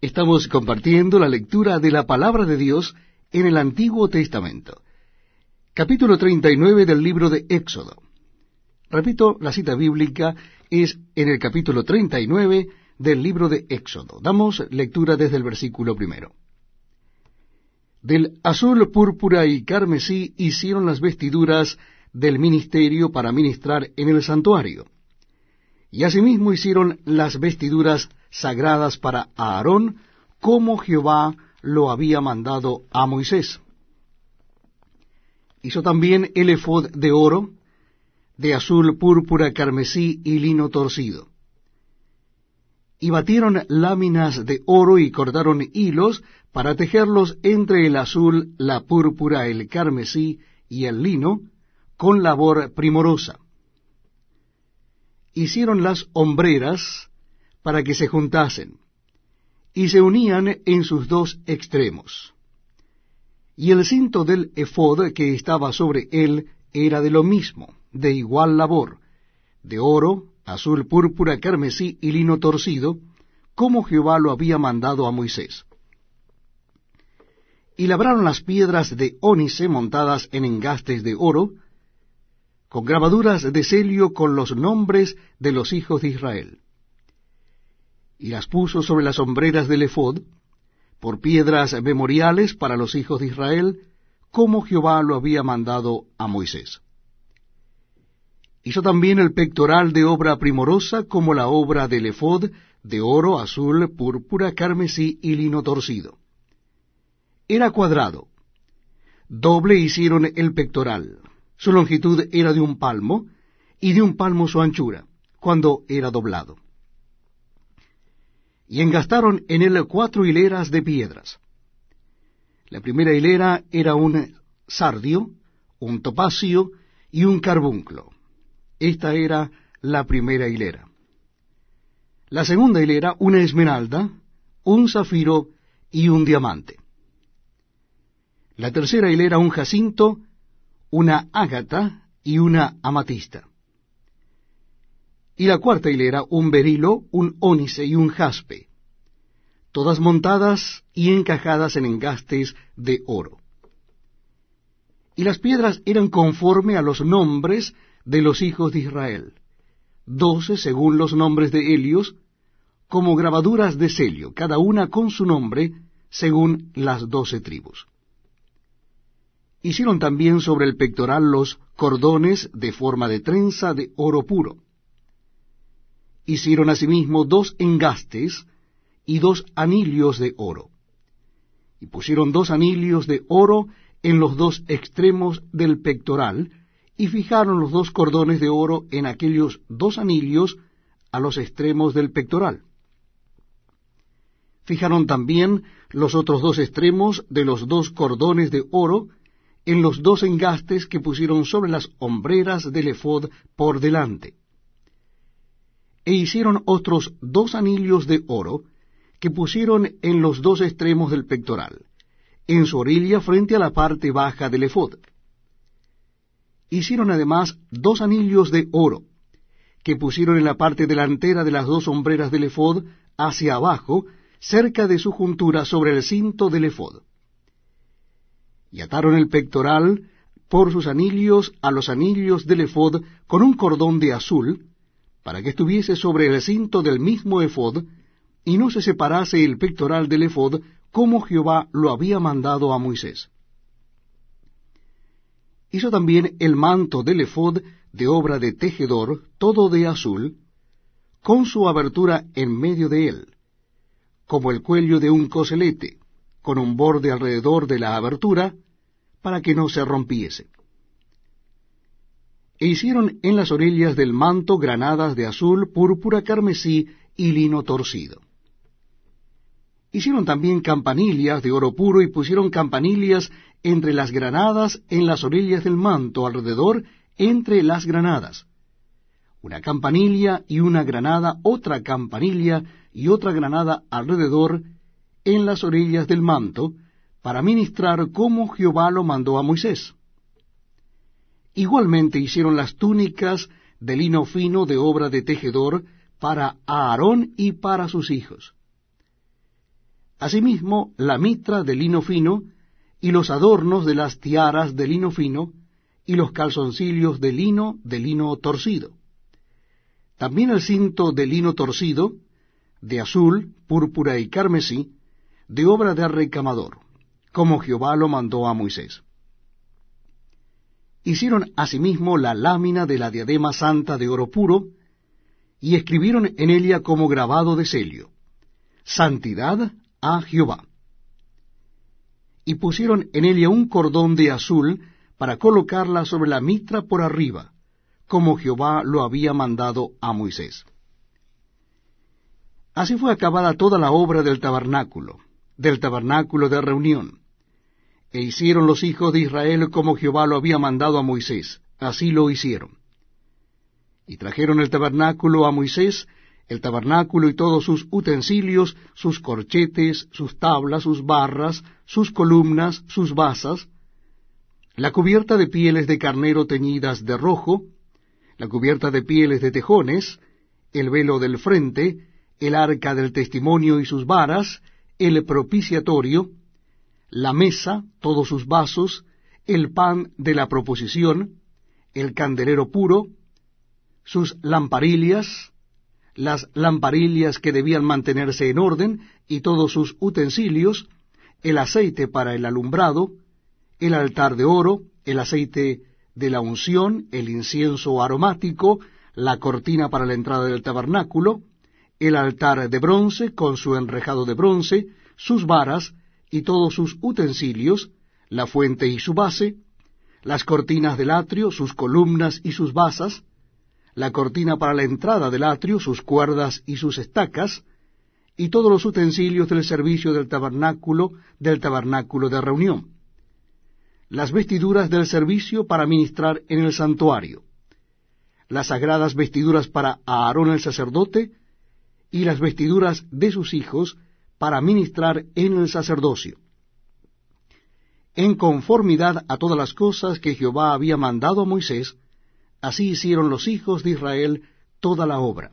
Estamos compartiendo la lectura de la palabra de Dios en el Antiguo Testamento. Capítulo 39 del libro de Éxodo. Repito, la cita bíblica es en el capítulo 39 del libro de Éxodo. Damos lectura desde el versículo primero. Del azul, púrpura y carmesí hicieron las vestiduras del ministerio para ministrar en el santuario. Y asimismo hicieron las vestiduras sagradas para Aarón, como Jehová lo había mandado a Moisés. Hizo también el efod de oro, de azul, púrpura, carmesí y lino torcido. Y batieron láminas de oro y cortaron hilos para tejerlos entre el azul, la púrpura, el carmesí y el lino, con labor primorosa. Hicieron las hombreras para que se juntasen, y se unían en sus dos extremos. Y el cinto del efod que estaba sobre él era de lo mismo, de igual labor, de oro, azul, púrpura, carmesí y lino torcido, como Jehová lo había mandado a Moisés. Y labraron las piedras de ónice montadas en engastes de oro, con grabaduras de celio con los nombres de los hijos de Israel y las puso sobre las sombreras del ephod, por piedras memoriales para los hijos de Israel, como Jehová lo había mandado a Moisés. Hizo también el pectoral de obra primorosa, como la obra del ephod, de oro, azul, púrpura, carmesí y lino torcido. Era cuadrado. Doble hicieron el pectoral. Su longitud era de un palmo, y de un palmo su anchura, cuando era doblado y engastaron en él cuatro hileras de piedras. La primera hilera era un sardio, un topacio y un carbunclo. Esta era la primera hilera. La segunda hilera, una esmeralda, un zafiro y un diamante. La tercera hilera, un jacinto, una ágata y una amatista y la cuarta hilera un berilo, un ónice y un jaspe, todas montadas y encajadas en engastes de oro. Y las piedras eran conforme a los nombres de los hijos de Israel, doce según los nombres de Helios, como grabaduras de celio, cada una con su nombre, según las doce tribus. Hicieron también sobre el pectoral los cordones de forma de trenza de oro puro hicieron asimismo dos engastes y dos anillos de oro. Y pusieron dos anillos de oro en los dos extremos del pectoral, y fijaron los dos cordones de oro en aquellos dos anillos a los extremos del pectoral. Fijaron también los otros dos extremos de los dos cordones de oro en los dos engastes que pusieron sobre las hombreras del efod por delante e hicieron otros dos anillos de oro que pusieron en los dos extremos del pectoral, en su orilla frente a la parte baja del efod. Hicieron además dos anillos de oro que pusieron en la parte delantera de las dos sombreras del efod hacia abajo, cerca de su juntura sobre el cinto del efod. Y ataron el pectoral por sus anillos a los anillos del efod con un cordón de azul, para que estuviese sobre el cinto del mismo efod, y no se separase el pectoral del efod, como Jehová lo había mandado a Moisés. Hizo también el manto del efod de obra de tejedor, todo de azul, con su abertura en medio de él, como el cuello de un coselete, con un borde alrededor de la abertura, para que no se rompiese e hicieron en las orillas del manto granadas de azul, púrpura, carmesí y lino torcido. Hicieron también campanillas de oro puro y pusieron campanillas entre las granadas en las orillas del manto alrededor entre las granadas. Una campanilla y una granada, otra campanilla y otra granada alrededor en las orillas del manto, para ministrar como Jehová lo mandó a Moisés. Igualmente hicieron las túnicas de lino fino de obra de tejedor para Aarón y para sus hijos. Asimismo, la mitra de lino fino, y los adornos de las tiaras de lino fino, y los calzoncillos de lino de lino torcido. También el cinto de lino torcido, de azul, púrpura y carmesí, de obra de recamador, como Jehová lo mandó a Moisés. Hicieron asimismo la lámina de la diadema santa de oro puro, y escribieron en ella como grabado de celio, Santidad a Jehová. Y pusieron en ella un cordón de azul para colocarla sobre la mitra por arriba, como Jehová lo había mandado a Moisés. Así fue acabada toda la obra del tabernáculo, del tabernáculo de reunión. E hicieron los hijos de Israel como Jehová lo había mandado a Moisés, así lo hicieron. Y trajeron el tabernáculo a Moisés, el tabernáculo y todos sus utensilios, sus corchetes, sus tablas, sus barras, sus columnas, sus basas, la cubierta de pieles de carnero teñidas de rojo, la cubierta de pieles de tejones, el velo del frente, el arca del testimonio y sus varas, el propiciatorio, la mesa, todos sus vasos, el pan de la proposición, el candelero puro, sus lamparillas, las lamparillas que debían mantenerse en orden y todos sus utensilios, el aceite para el alumbrado, el altar de oro, el aceite de la unción, el incienso aromático, la cortina para la entrada del tabernáculo, el altar de bronce con su enrejado de bronce, sus varas y todos sus utensilios, la fuente y su base, las cortinas del atrio, sus columnas y sus basas, la cortina para la entrada del atrio, sus cuerdas y sus estacas, y todos los utensilios del servicio del tabernáculo, del tabernáculo de reunión. Las vestiduras del servicio para ministrar en el santuario, las sagradas vestiduras para Aarón el sacerdote, y las vestiduras de sus hijos para ministrar en el sacerdocio, en conformidad a todas las cosas que Jehová había mandado a Moisés, así hicieron los hijos de Israel toda la obra.